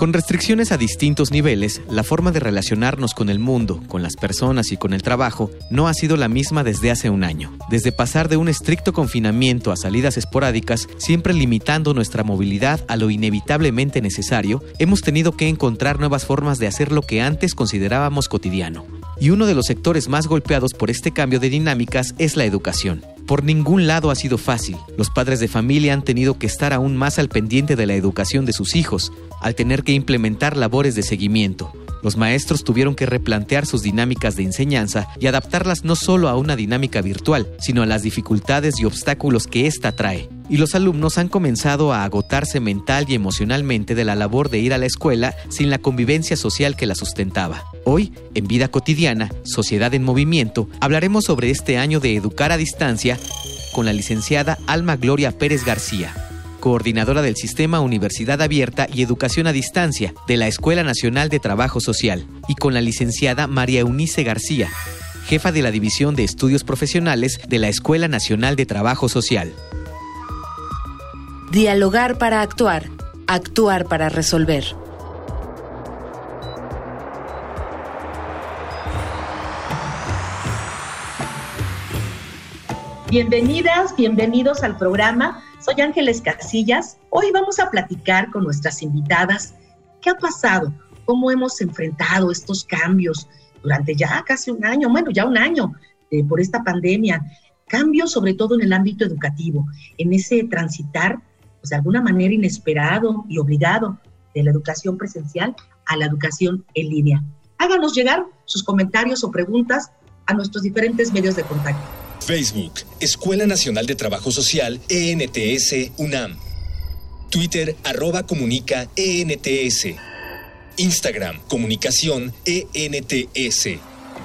Con restricciones a distintos niveles, la forma de relacionarnos con el mundo, con las personas y con el trabajo no ha sido la misma desde hace un año. Desde pasar de un estricto confinamiento a salidas esporádicas, siempre limitando nuestra movilidad a lo inevitablemente necesario, hemos tenido que encontrar nuevas formas de hacer lo que antes considerábamos cotidiano. Y uno de los sectores más golpeados por este cambio de dinámicas es la educación. Por ningún lado ha sido fácil. Los padres de familia han tenido que estar aún más al pendiente de la educación de sus hijos, al tener que implementar labores de seguimiento. Los maestros tuvieron que replantear sus dinámicas de enseñanza y adaptarlas no solo a una dinámica virtual, sino a las dificultades y obstáculos que ésta trae. Y los alumnos han comenzado a agotarse mental y emocionalmente de la labor de ir a la escuela sin la convivencia social que la sustentaba. Hoy, en Vida Cotidiana, Sociedad en Movimiento, hablaremos sobre este año de educar a distancia con la licenciada Alma Gloria Pérez García coordinadora del Sistema Universidad Abierta y Educación a Distancia de la Escuela Nacional de Trabajo Social, y con la licenciada María Eunice García, jefa de la División de Estudios Profesionales de la Escuela Nacional de Trabajo Social. Dialogar para actuar, actuar para resolver. Bienvenidas, bienvenidos al programa soy Ángeles Casillas. Hoy vamos a platicar con nuestras invitadas qué ha pasado, cómo hemos enfrentado estos cambios durante ya casi un año, bueno, ya un año eh, por esta pandemia. Cambios sobre todo en el ámbito educativo, en ese transitar, pues de alguna manera inesperado y obligado de la educación presencial a la educación en línea. Háganos llegar sus comentarios o preguntas a nuestros diferentes medios de contacto. Facebook, Escuela Nacional de Trabajo Social, ENTS, UNAM. Twitter, arroba comunica, ENTS. Instagram, comunicación, ENTS.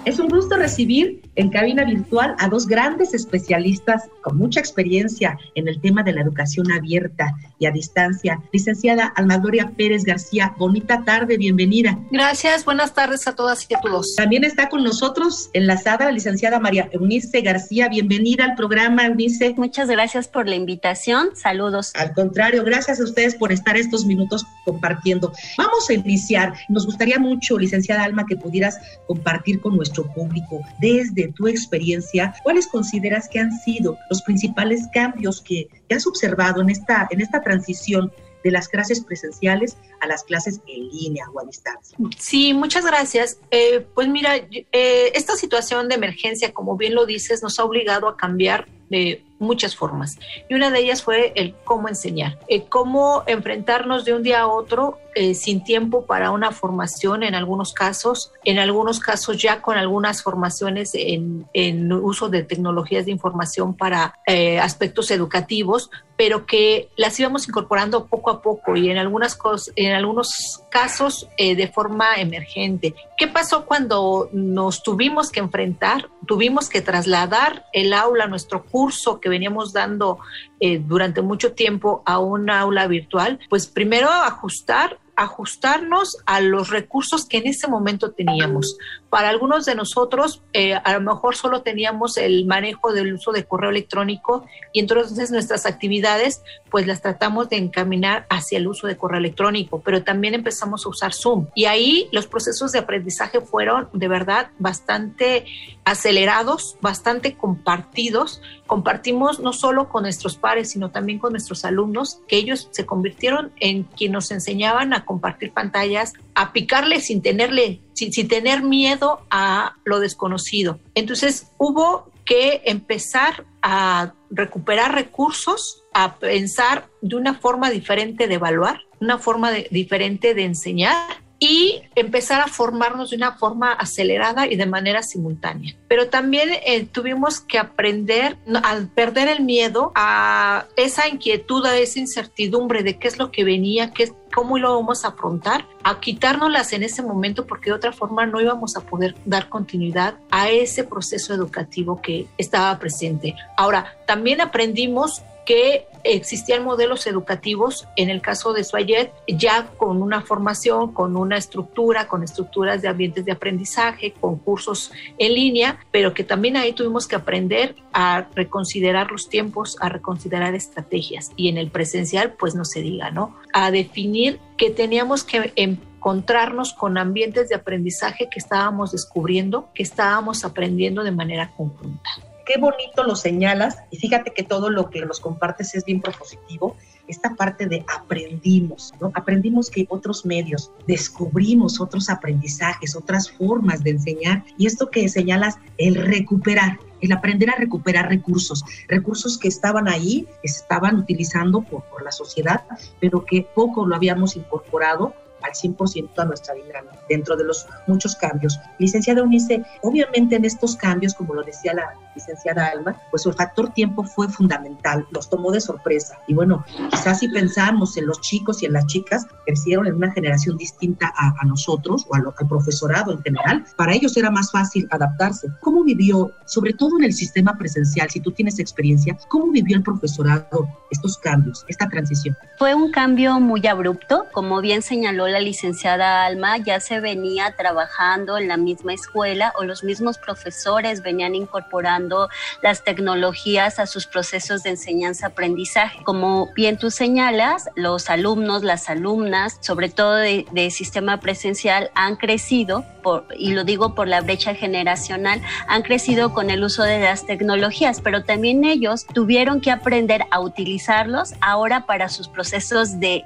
Es un gusto recibir en cabina virtual a dos grandes especialistas con mucha experiencia en el tema de la educación abierta y a distancia. Licenciada Alma Gloria Pérez García, bonita tarde, bienvenida. Gracias, buenas tardes a todas y a todos. También está con nosotros enlazada la licenciada María Eunice García, bienvenida al programa, Eunice. Muchas gracias por la invitación, saludos. Al contrario, gracias a ustedes por estar estos minutos compartiendo. Vamos a iniciar, nos gustaría mucho, licenciada Alma, que pudieras compartir con nuestro público desde tu experiencia, ¿cuáles consideras que han sido los principales cambios que, has observado en esta, en esta transición de las clases presenciales a las clases en línea o a distancia. Sí, muchas gracias. Eh, pues mira, eh, esta situación de emergencia, como bien lo dices, nos ha obligado a cambiar de muchas formas. Y una de ellas fue el cómo enseñar, eh, cómo enfrentarnos de un día a otro eh, sin tiempo para una formación en algunos casos, en algunos casos ya con algunas formaciones en, en uso de tecnologías de información para eh, aspectos educativos, pero que las íbamos incorporando poco a poco y en, algunas cosas, en algunos casos de forma emergente. ¿Qué pasó cuando nos tuvimos que enfrentar, tuvimos que trasladar el aula, nuestro curso que veníamos dando eh, durante mucho tiempo a un aula virtual, pues primero ajustar ajustarnos a los recursos que en ese momento teníamos. Para algunos de nosotros, eh, a lo mejor solo teníamos el manejo del uso de correo electrónico y entonces nuestras actividades, pues las tratamos de encaminar hacia el uso de correo electrónico, pero también empezamos a usar Zoom. Y ahí los procesos de aprendizaje fueron de verdad bastante acelerados, bastante compartidos. Compartimos no solo con nuestros pares, sino también con nuestros alumnos, que ellos se convirtieron en quienes nos enseñaban a compartir pantallas, a picarle sin tenerle, sin, tener miedo a lo desconocido. Entonces hubo que empezar a recuperar recursos, a pensar de una forma diferente de evaluar, una forma diferente de enseñar y empezar a formarnos de una forma acelerada y de manera simultánea. Pero también eh, tuvimos que aprender al perder el miedo a esa inquietud, a esa incertidumbre de qué es lo que venía, qué, cómo lo vamos a afrontar, a quitárnoslas en ese momento porque de otra forma no íbamos a poder dar continuidad a ese proceso educativo que estaba presente. Ahora, también aprendimos que existían modelos educativos, en el caso de Suayet, ya con una formación, con una estructura, con estructuras de ambientes de aprendizaje, con cursos en línea, pero que también ahí tuvimos que aprender a reconsiderar los tiempos, a reconsiderar estrategias. Y en el presencial, pues no se diga, ¿no? A definir que teníamos que encontrarnos con ambientes de aprendizaje que estábamos descubriendo, que estábamos aprendiendo de manera conjunta qué bonito lo señalas y fíjate que todo lo que nos compartes es bien propositivo. Esta parte de aprendimos, ¿no? Aprendimos que otros medios, descubrimos otros aprendizajes, otras formas de enseñar y esto que señalas, el recuperar, el aprender a recuperar recursos, recursos que estaban ahí, estaban utilizando por, por la sociedad, pero que poco lo habíamos incorporado al 100% a nuestra dinámica dentro de los muchos cambios. Licenciada Unice, obviamente en estos cambios, como lo decía la licenciada Alma, pues el factor tiempo fue fundamental, los tomó de sorpresa. Y bueno, quizás si pensamos en los chicos y en las chicas, crecieron en una generación distinta a, nosotros o al profesorado en general, para ellos era más fácil adaptarse. ¿Cómo vivió, sobre todo en el sistema presencial, si tú tienes experiencia, cómo vivió el profesorado estos cambios, esta transición? Fue un cambio muy abrupto, como bien señaló la licenciada Alma, ya se venía trabajando en la misma escuela o los mismos profesores venían incorporando las tecnologías a sus procesos de enseñanza-aprendizaje. Como bien tú señalas, los alumnos, las alumnas, sobre todo de, sistema presencial, han crecido, y lo digo por la brecha generacional, han crecido con el uso de las tecnologías, pero también ellos tuvieron que aprender a utilizarlos ahora para sus procesos de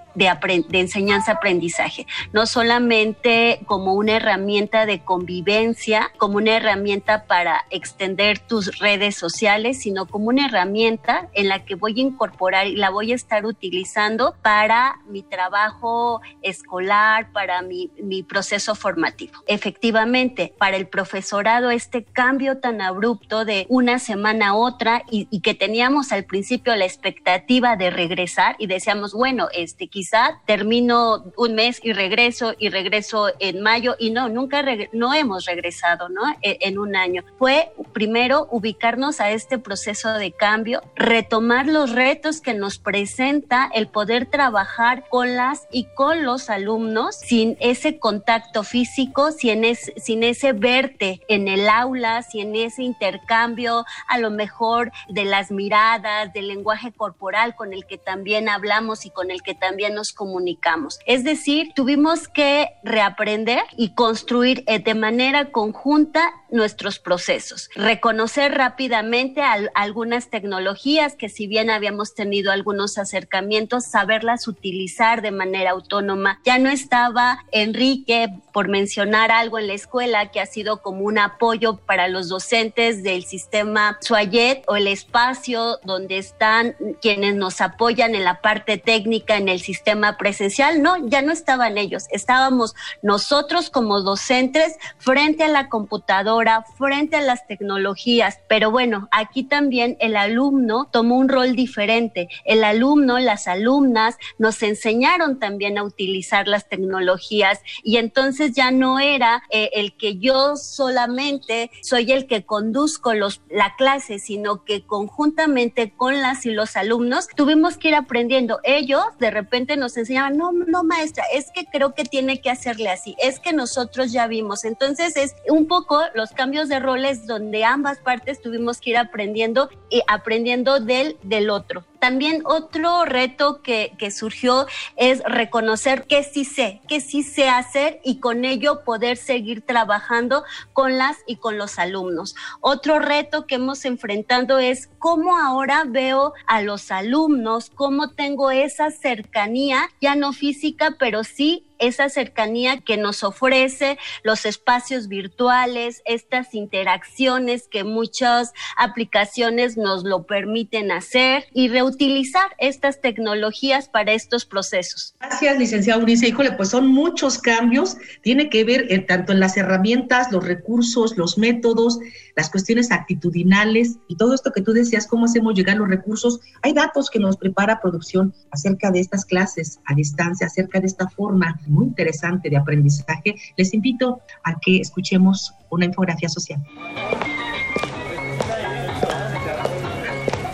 enseñanza-aprendizaje no solamente como una herramienta de convivencia, como una herramienta para extender tus redes sociales, sino como una herramienta en la que voy a incorporar y la voy a estar utilizando para mi trabajo escolar, para mi, proceso formativo. Efectivamente, para el profesorado, este cambio tan abrupto de una semana a otra y, y que teníamos al principio la expectativa de regresar y decíamos, bueno, este quizá termino un mes y regreso y regreso en mayo y no, nunca no hemos regresado, ¿no? E, en un año. Fue primero ubicarnos a este proceso de cambio, retomar los retos que nos presenta el poder trabajar con las y con los alumnos sin ese contacto físico, sin, sin ese verte en el aula, sin ese intercambio a lo mejor de las miradas, del lenguaje corporal con el que también hablamos y con el que también nos comunicamos. Es decir, tuvimos que reaprender y construir eh, de manera conjunta nuestros procesos. Reconocer rápidamente algunas tecnologías que si bien habíamos tenido algunos acercamientos, saberlas utilizar de manera autónoma. Ya no estaba Enrique, por mencionar algo en la escuela, que ha sido como un apoyo para los docentes del sistema Suayet o el espacio donde están quienes nos apoyan en la parte técnica en el sistema presencial. No, ya no estaban ellos, estábamos nosotros como docentes frente a la computadora frente a las tecnologías. Pero bueno, aquí también el alumno tomó un rol diferente. El alumno, las alumnas nos enseñaron también a utilizar las tecnologías y entonces ya no era eh, el que yo solamente soy el que conduzco los, la clase, sino que conjuntamente con las y los alumnos tuvimos que ir aprendiendo. Ellos de repente nos enseñaban, no, no maestra, es que creo que tiene que hacerle así, es que nosotros ya vimos. Entonces es un poco los cambios de roles donde ambas partes tuvimos que ir aprendiendo y aprendiendo del, del otro. También otro reto que, que surgió es reconocer que sí sé, que sí sé hacer y con ello poder seguir trabajando con las y con los alumnos. Otro reto que hemos enfrentado es cómo ahora veo a los alumnos, cómo tengo esa cercanía, ya no física, pero sí esa cercanía que nos ofrece los espacios virtuales, estas interacciones que muchas aplicaciones nos lo permiten hacer y reutilizar estas tecnologías para estos procesos. Gracias, licenciada Unice. Híjole, pues son muchos cambios, tiene que ver eh, tanto en las herramientas, los recursos, los métodos, las cuestiones actitudinales y todo esto que tú decías, cómo hacemos llegar los recursos. Hay datos que nos prepara producción acerca de estas clases a distancia, acerca de esta forma muy interesante de aprendizaje. Les invito a que escuchemos una infografía social.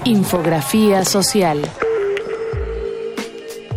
Infografía social.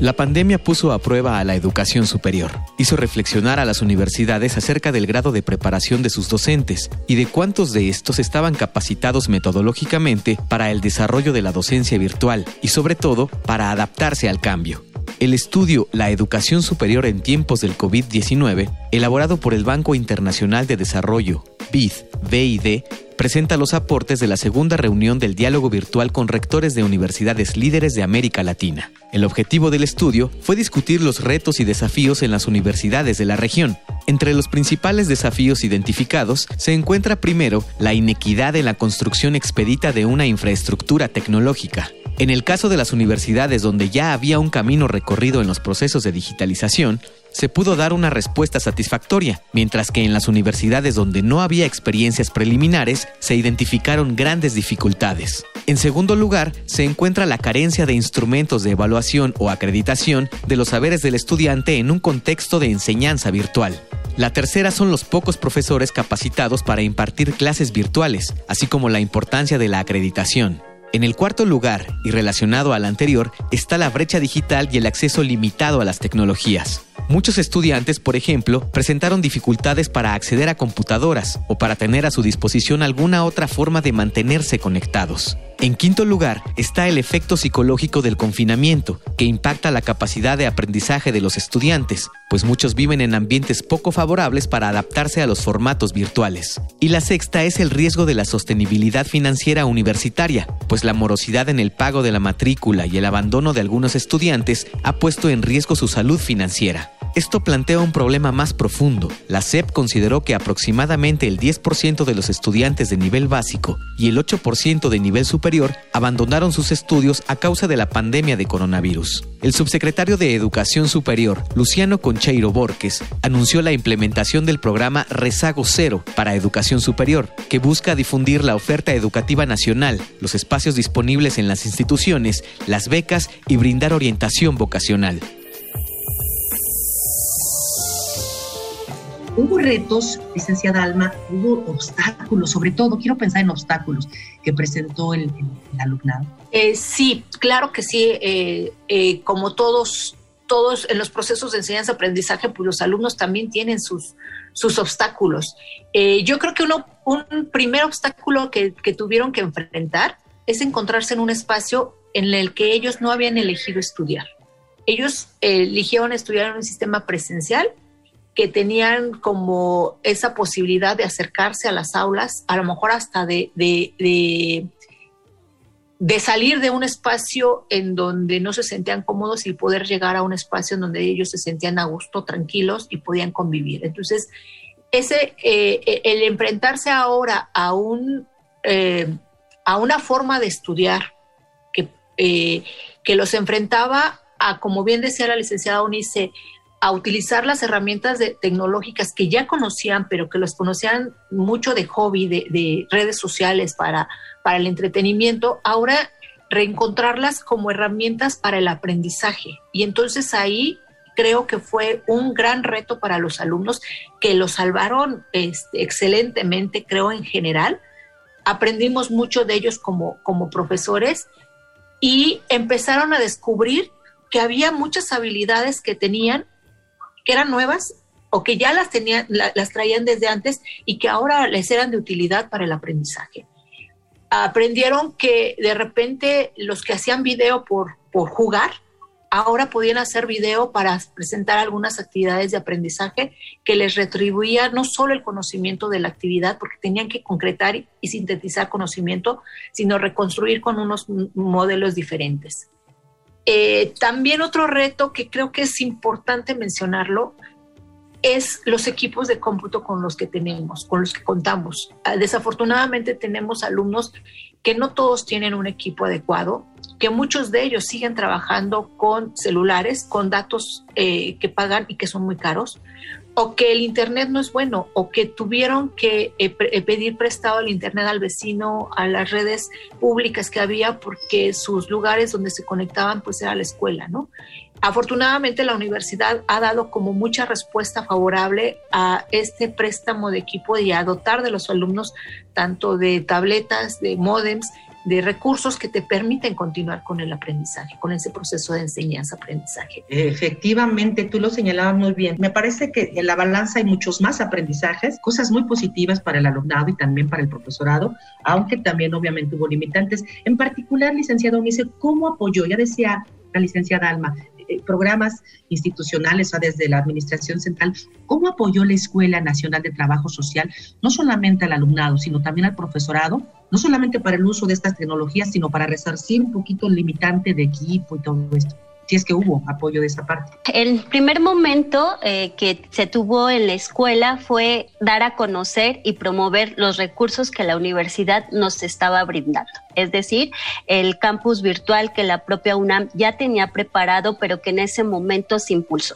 La pandemia puso a prueba a la educación superior, hizo reflexionar a las universidades acerca del grado de preparación de sus docentes y de cuántos de estos estaban capacitados metodológicamente para el desarrollo de la docencia virtual y sobre todo para adaptarse al cambio. El estudio La educación superior en tiempos del COVID-19, elaborado por el Banco Internacional de Desarrollo, BID, BID, presenta los aportes de la segunda reunión del diálogo virtual con rectores de universidades líderes de América Latina. El objetivo del estudio fue discutir los retos y desafíos en las universidades de la región. Entre los principales desafíos identificados se encuentra primero la inequidad en la construcción expedita de una infraestructura tecnológica. En el caso de las universidades donde ya había un camino recorrido en los procesos de digitalización, se pudo dar una respuesta satisfactoria, mientras que en las universidades donde no había experiencias preliminares se identificaron grandes dificultades. En segundo lugar, se encuentra la carencia de instrumentos de evaluación o acreditación de los saberes del estudiante en un contexto de enseñanza virtual. La tercera son los pocos profesores capacitados para impartir clases virtuales, así como la importancia de la acreditación. En el cuarto lugar, y relacionado al anterior, está la brecha digital y el acceso limitado a las tecnologías. Muchos estudiantes, por ejemplo, presentaron dificultades para acceder a computadoras o para tener a su disposición alguna otra forma de mantenerse conectados. En quinto lugar está el efecto psicológico del confinamiento, que impacta la capacidad de aprendizaje de los estudiantes, pues muchos viven en ambientes poco favorables para adaptarse a los formatos virtuales. Y la sexta es el riesgo de la sostenibilidad financiera universitaria, pues la morosidad en el pago de la matrícula y el abandono de algunos estudiantes ha puesto en riesgo su salud financiera. Esto plantea un problema más profundo. La SEP consideró que aproximadamente el 10% de los estudiantes de nivel básico y el 8% de nivel superior abandonaron sus estudios a causa de la pandemia de coronavirus. El subsecretario de Educación Superior, Luciano Concheiro Borges, anunció la implementación del programa Rezago Cero para Educación Superior, que busca difundir la oferta educativa nacional, los espacios disponibles en las instituciones, las becas y brindar orientación vocacional. Hubo retos, licenciada Alma, hubo obstáculos, sobre todo quiero pensar en obstáculos que presentó el, alumnado. Eh, sí, claro que sí. Eh, eh, como todos, todos en los procesos de enseñanza-aprendizaje, pues los alumnos también tienen sus, sus obstáculos. yo creo que uno, un primer obstáculo que, que tuvieron que enfrentar es encontrarse en un espacio en el que ellos no habían elegido estudiar. Ellos eligieron estudiar en un sistema presencial que tenían como esa posibilidad de acercarse a las aulas, a lo mejor hasta de, de, salir de un espacio en donde no se sentían cómodos y poder llegar a un espacio en donde ellos se sentían a gusto, tranquilos y podían convivir. Entonces, ese, eh, el enfrentarse ahora a, un, eh, a una forma de estudiar que, eh, que los enfrentaba a, como bien decía la licenciada Unice, a utilizar las herramientas tecnológicas que ya conocían, pero que los conocían mucho de hobby, de, redes sociales para, para el entretenimiento, ahora reencontrarlas como herramientas para el aprendizaje. Y entonces ahí creo que fue un gran reto para los alumnos que lo salvaron este, excelentemente, creo en general. Aprendimos mucho de ellos como, como profesores y empezaron a descubrir que había muchas habilidades que tenían que eran nuevas o que ya las, tenían, las traían desde antes y que ahora les eran de utilidad para el aprendizaje. Aprendieron que de repente los que hacían video por, por jugar, ahora podían hacer video para presentar algunas actividades de aprendizaje que les retribuía no solo el conocimiento de la actividad, porque tenían que concretar y sintetizar conocimiento, sino reconstruir con unos modelos diferentes. Eh, también otro reto que creo que es importante mencionarlo es los equipos de cómputo con los que tenemos, con los que contamos. Ah, desafortunadamente tenemos alumnos que no todos tienen un equipo adecuado, que muchos de ellos siguen trabajando con celulares, con datos eh, que pagan y que son muy caros, o que el Internet no es bueno, o que tuvieron que eh, eh, pedir prestado el Internet al vecino, a las redes públicas que había, porque sus lugares donde se conectaban pues era la escuela, ¿no? Afortunadamente la universidad ha dado como mucha respuesta favorable a este préstamo de equipo y a dotar de los alumnos tanto de tabletas, de modems, de recursos que te permiten continuar con el aprendizaje, con ese proceso de enseñanza-aprendizaje. Efectivamente, tú lo señalabas muy bien. Me parece que en la balanza hay muchos más aprendizajes, cosas muy positivas para el alumnado y también para el profesorado, aunque también obviamente hubo limitantes. En particular, licenciado Unice, ¿cómo apoyó? Ya decía la licenciada Alma, programas institucionales o desde la Administración Central, ¿cómo apoyó la Escuela Nacional de Trabajo Social, no solamente al alumnado, sino también al profesorado, no solamente para el uso de estas tecnologías, sino para resarcir un poquito el limitante de equipo y todo esto? Si es que hubo apoyo de esa parte. El primer momento eh, que se tuvo en la escuela fue dar a conocer y promover los recursos que la universidad nos estaba brindando es decir, el campus virtual que la propia UNAM ya tenía preparado, pero que en ese momento se impulsó.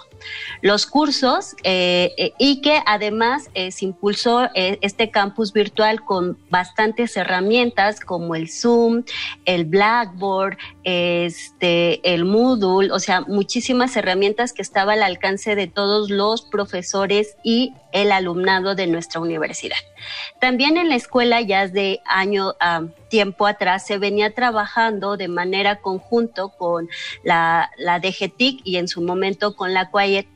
Los cursos eh, eh, y que además eh, se impulsó este campus virtual con bastantes herramientas como el Zoom, el Blackboard, este, el Moodle, o sea, muchísimas herramientas que estaban al alcance de todos los profesores y el alumnado de nuestra universidad. También en la escuela ya de año a tiempo atrás se venía trabajando de manera conjunto con la, la DGTIC y en su momento con la Quiet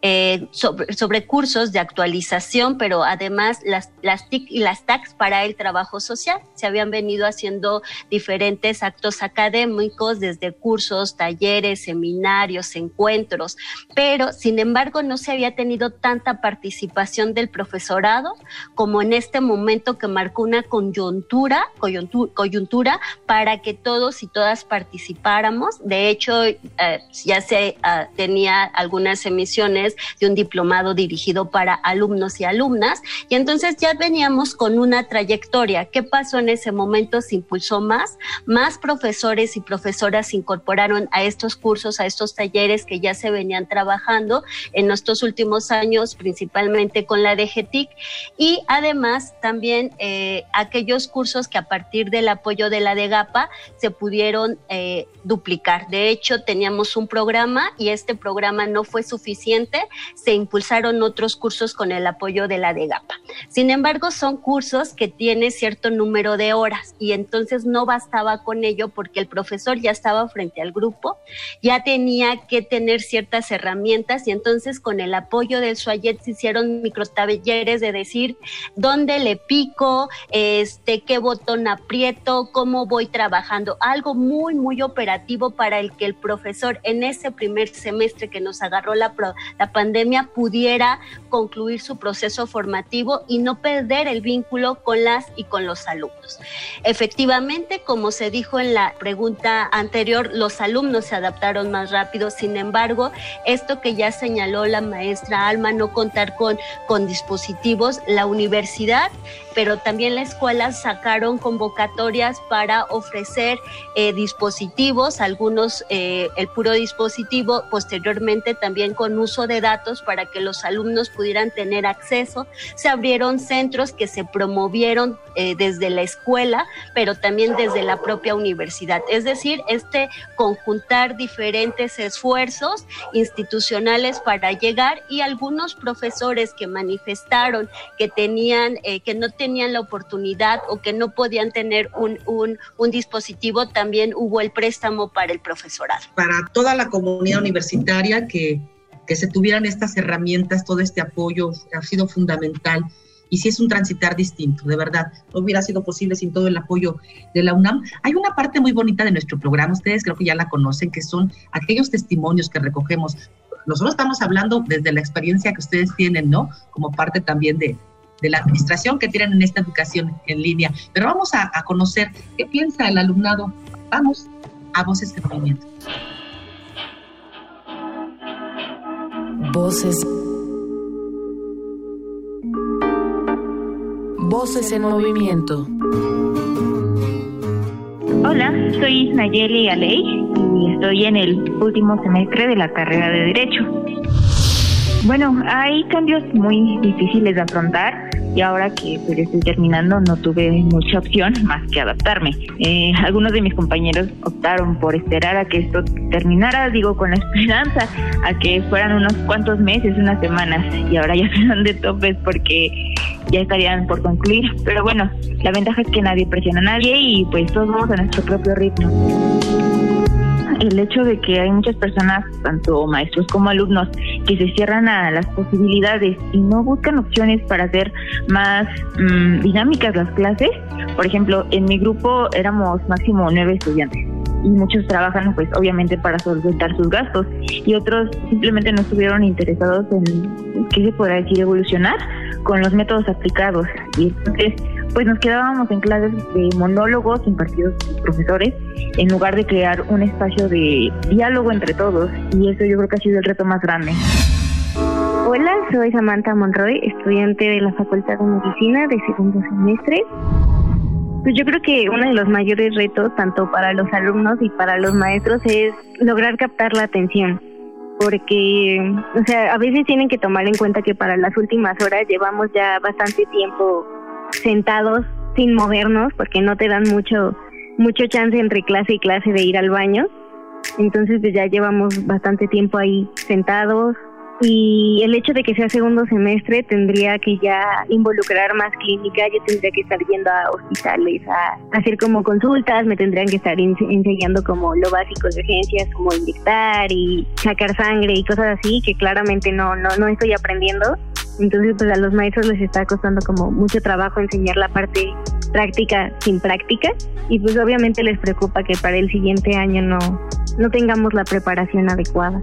eh, sobre, cursos de actualización, pero además las, las TIC y las TACs para el trabajo social. Se habían venido haciendo diferentes actos académicos, desde cursos, talleres, seminarios, encuentros, pero sin embargo no se había tenido tanta participación del profesorado como en este momento que marcó una coyuntura, coyuntura, para que todos y todas participáramos. De hecho, eh, ya se uh, tenía algunas emisiones de un diplomado dirigido para alumnos y alumnas. Y entonces ya veníamos con una trayectoria. ¿Qué pasó en ese momento? Se impulsó más, más profesores y profesoras se incorporaron a estos cursos, a estos talleres que ya se venían trabajando en nuestros últimos años, principalmente con la DGTIC. Y además también eh, aquellos cursos que a partir del apoyo de la DEGAPA se pudieron eh, duplicar. De hecho, teníamos un programa y este programa no fue suficiente se impulsaron otros cursos con el apoyo de la DEGAPA. Sin embargo, son cursos que tienen cierto número de horas y entonces no bastaba con ello porque el profesor ya estaba frente al grupo, ya tenía que tener ciertas herramientas y entonces con el apoyo del SUAYET se hicieron microtalleres de decir dónde le pico, este, qué botón aprieto, cómo voy trabajando, algo muy, muy operativo para el que el profesor en ese primer semestre que nos agarró la pandemia pudiera concluir su proceso formativo y no perder el vínculo con las y con los alumnos. Efectivamente, como se dijo en la pregunta anterior, los alumnos se adaptaron más rápido, sin embargo, esto que ya señaló la maestra Alma, no contar con, con dispositivos, la universidad pero también la escuela sacaron convocatorias para ofrecer eh, dispositivos, algunos eh, el puro dispositivo, posteriormente también con uso de datos para que los alumnos pudieran tener acceso. Se abrieron centros que se promovieron eh, desde la escuela, pero también desde la propia universidad. Es decir, este conjuntar diferentes esfuerzos institucionales para llegar y algunos profesores que manifestaron que tenían, que no tenían la oportunidad o que no podían tener un, un, un dispositivo, también hubo el préstamo para el profesorado. Para toda la comunidad universitaria que, que se tuvieran estas herramientas, todo este apoyo ha sido fundamental y si es un transitar distinto, de verdad, no hubiera sido posible sin todo el apoyo de la UNAM. Hay una parte muy bonita de nuestro programa, ustedes creo que ya la conocen, que son aquellos testimonios que recogemos. Nosotros estamos hablando desde la experiencia que ustedes tienen, ¿no? Como parte también de, de la administración que tienen en esta educación en línea. Pero vamos a, conocer qué piensa el alumnado. Vamos a Voces de Movimiento. Voces. Voces en movimiento. Hola, soy Nayeli Aley y estoy en el último semestre de la carrera de Derecho. Bueno, hay cambios muy difíciles de afrontar y ahora que pues, estoy terminando no tuve mucha opción más que adaptarme. Eh, algunos de mis compañeros optaron por esperar a que esto terminara, digo, con la esperanza, a que fueran unos cuantos meses, unas semanas, y ahora ya se dan de topes porque ya estarían por concluir. Pero bueno, la ventaja es que nadie presiona a nadie y pues todos vamos a nuestro propio ritmo el hecho de que hay muchas personas, tanto maestros como alumnos, que se cierran a las posibilidades y no buscan opciones para hacer más mm, dinámicas las clases. Por ejemplo, en mi grupo éramos máximo nueve estudiantes y muchos trabajan pues obviamente para solventar sus gastos y otros simplemente no estuvieron interesados en, ¿qué se podrá decir?, evolucionar con los métodos aplicados. Y entonces pues nos quedábamos en clases de monólogos impartidos por profesores en lugar de crear un espacio de diálogo entre todos y eso yo creo que ha sido el reto más grande. Hola, soy Samantha Monroy, estudiante de la Facultad de Medicina de segundo semestre. Pues yo creo que uno de los mayores retos, tanto para los alumnos y para los maestros, es lograr captar la atención. Porque, o sea, a veces tienen que tomar en cuenta que para las últimas horas llevamos ya bastante tiempo sentados sin movernos porque no te dan mucho mucho chance entre clase y clase de ir al baño. Entonces pues ya llevamos bastante tiempo ahí sentados y el hecho de que sea segundo semestre tendría que ya involucrar más clínica, yo tendría que estar yendo a hospitales a hacer como consultas, me tendrían que estar enseñando como lo básico de urgencias, como inyectar y sacar sangre y cosas así que claramente no, no, no estoy aprendiendo. Entonces, pues a los maestros les está costando como mucho trabajo enseñar la parte práctica sin práctica y pues obviamente les preocupa que para el siguiente año no, no tengamos la preparación adecuada.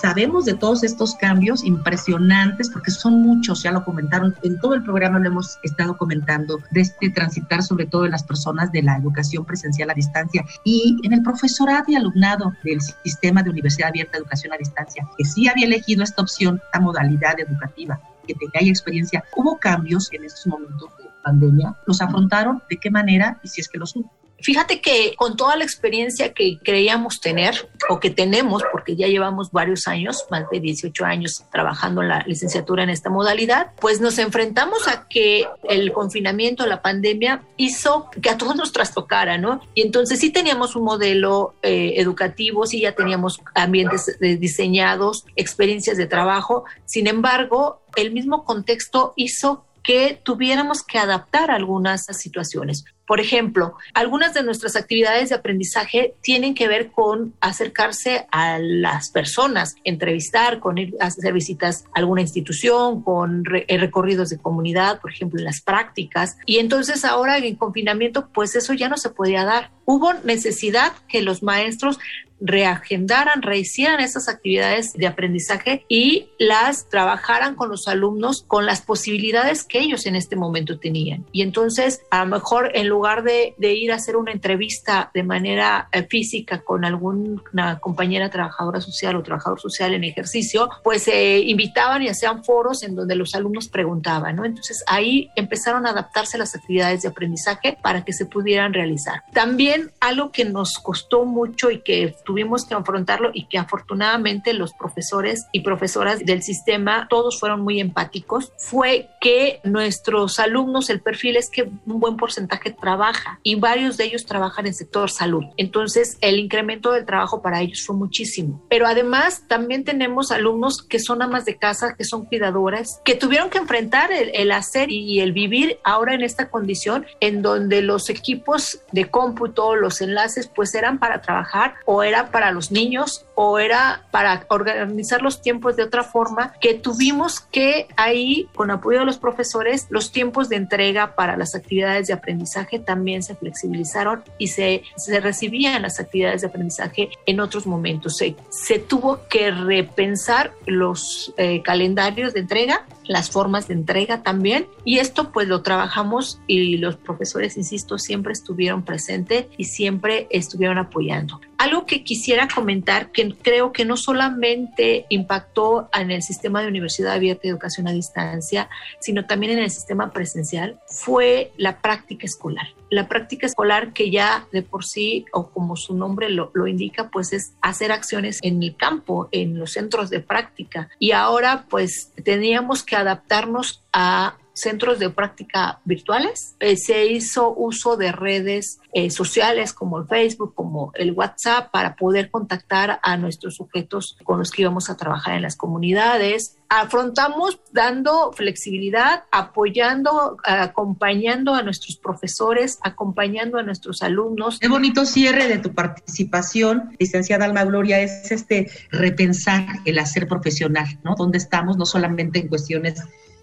Sabemos de todos estos cambios impresionantes, porque son muchos, ya lo comentaron, en todo el programa lo hemos estado comentando, de este transitar sobre todo en las personas de la educación presencial a distancia y en el profesorado y alumnado del sistema de Universidad Abierta de Educación a Distancia, que sí había elegido esta opción, esta modalidad educativa, que tenga experiencia. ¿Hubo cambios en estos momentos de pandemia? ¿Los afrontaron? ¿De qué manera? Y si es que los hubo. Fíjate que con toda la experiencia que creíamos tener o que tenemos, porque ya llevamos varios años, más de 18 años trabajando en la licenciatura en esta modalidad, pues nos enfrentamos a que el confinamiento, la pandemia hizo que a todos nos trastocara, ¿no? Y entonces sí teníamos un modelo eh, educativo, sí ya teníamos ambientes diseñados, experiencias de trabajo, sin embargo, el mismo contexto hizo que tuviéramos que adaptar algunas situaciones. Por ejemplo, algunas de nuestras actividades de aprendizaje tienen que ver con acercarse a las personas, entrevistar, con ir a hacer visitas a alguna institución, con eh, recorridos de comunidad, por ejemplo, en las prácticas. Y entonces ahora en confinamiento, pues eso ya no se podía dar. Hubo necesidad que los maestros reagendaran, rehicieran esas actividades de aprendizaje y las trabajaran con los alumnos con las posibilidades que ellos en este momento tenían. Y entonces, a lo mejor en lugar de, ir a hacer una entrevista de manera eh, física con alguna compañera trabajadora social o trabajador social en ejercicio, pues se invitaban y hacían foros en donde los alumnos preguntaban, ¿no? Entonces ahí empezaron a adaptarse las actividades de aprendizaje para que se pudieran realizar. También algo que nos costó mucho y que tuvimos que afrontarlo y que afortunadamente los profesores y profesoras del sistema todos fueron muy empáticos fue que nuestros alumnos, el perfil es que un buen porcentaje trabaja y varios de ellos trabajan en sector salud. Entonces el incremento del trabajo para ellos fue muchísimo. Pero además también tenemos alumnos que son amas de casa, que son cuidadoras, que tuvieron que enfrentar el, el hacer y el vivir ahora en esta condición en donde los equipos de cómputo, los enlaces, pues eran para trabajar o eran para los niños o era para organizar los tiempos de otra forma que tuvimos que ahí, con apoyo de los profesores, los tiempos de entrega para las actividades de aprendizaje también se flexibilizaron y se, se recibían las actividades de aprendizaje en otros momentos. Se, se tuvo que repensar los eh, calendarios de entrega las formas de entrega también. Y esto pues lo trabajamos y los profesores, insisto, siempre estuvieron presentes y siempre estuvieron apoyando. Algo que quisiera comentar, que creo que no solamente impactó en el sistema de universidad abierta y educación a distancia, sino también en el sistema presencial, fue la práctica escolar. La práctica escolar que ya de por sí, o como su nombre lo, lo indica, pues es hacer acciones en el campo, en los centros de práctica. Y ahora pues teníamos que adaptarnos a centros de práctica virtuales. Eh, se hizo uso de redes eh, sociales como el Facebook, como el WhatsApp, para poder contactar a nuestros sujetos con los que íbamos a trabajar en las comunidades. Afrontamos dando flexibilidad, apoyando, acompañando a nuestros profesores, acompañando a nuestros alumnos. Qué bonito cierre de tu participación, licenciada Alma Gloria, es este repensar el hacer profesional, ¿no? ¿Dónde estamos? No solamente en cuestiones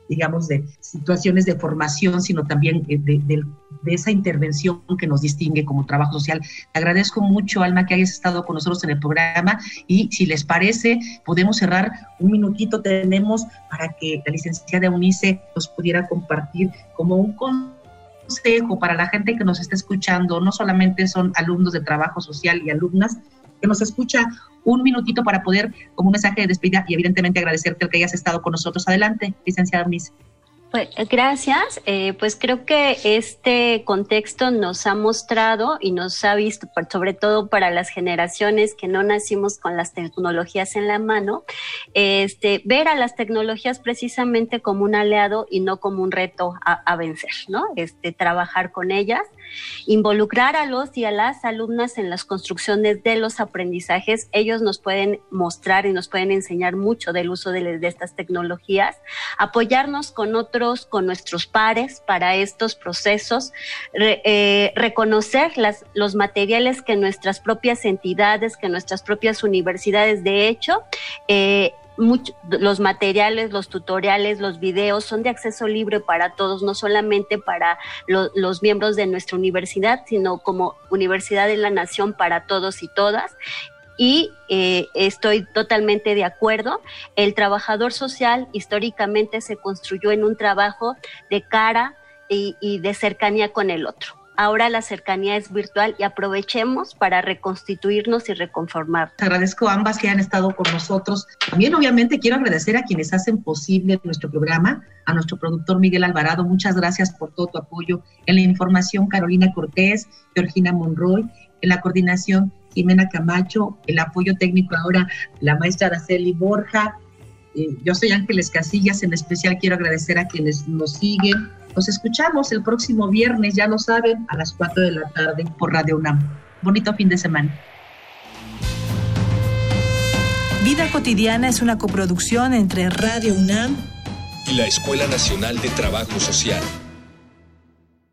digamos, de situaciones de formación, sino también eh, de, esa intervención que nos distingue como trabajo social. Te agradezco mucho, Alma, que hayas estado con nosotros en el programa y si les parece, podemos cerrar un minutito, tenemos para que la licenciada Unice nos pudiera compartir como un consejo para la gente que nos está escuchando, no solamente son alumnos de trabajo social y alumnas, que nos escucha un minutito para poder, como un mensaje de despedida y evidentemente agradecerte el que hayas estado con nosotros. Adelante, licenciada Miss. Pues, gracias. Eh, pues creo que este contexto nos ha mostrado y nos ha visto, sobre todo para las generaciones que no nacimos con las tecnologías en la mano, este, ver a las tecnologías precisamente como un aliado y no como un reto a, a vencer, ¿no? Este, trabajar con ellas involucrar a los y a las alumnas en las construcciones de los aprendizajes. Ellos nos pueden mostrar y nos pueden enseñar mucho del uso de, estas tecnologías, apoyarnos con otros, con nuestros pares para estos procesos, eh, reconocer los materiales que nuestras propias entidades, que nuestras propias universidades, de hecho, eh, los materiales, los tutoriales, los videos son de acceso libre para todos, no solamente para los miembros de nuestra universidad, sino como Universidad de la Nación para todos y todas. Y eh, estoy totalmente de acuerdo. El trabajador social históricamente se construyó en un trabajo de cara y de cercanía con el otro ahora la cercanía es virtual y aprovechemos para reconstituirnos y reconformar. Agradezco a ambas que han estado con nosotros. También obviamente quiero agradecer a quienes hacen posible nuestro programa, a nuestro productor Miguel Alvarado. Muchas gracias por todo tu apoyo. En la información Carolina Cortés, Georgina Monroy, en la coordinación Jimena Camacho, el apoyo técnico ahora la maestra Araceli Borja. Eh, yo soy Ángeles Casillas, en especial quiero agradecer a quienes nos siguen nos escuchamos el próximo viernes, ya lo saben, a las 4 de la tarde por Radio UNAM. Bonito fin de semana. Vida cotidiana es una coproducción entre Radio UNAM y la Escuela Nacional de Trabajo Social.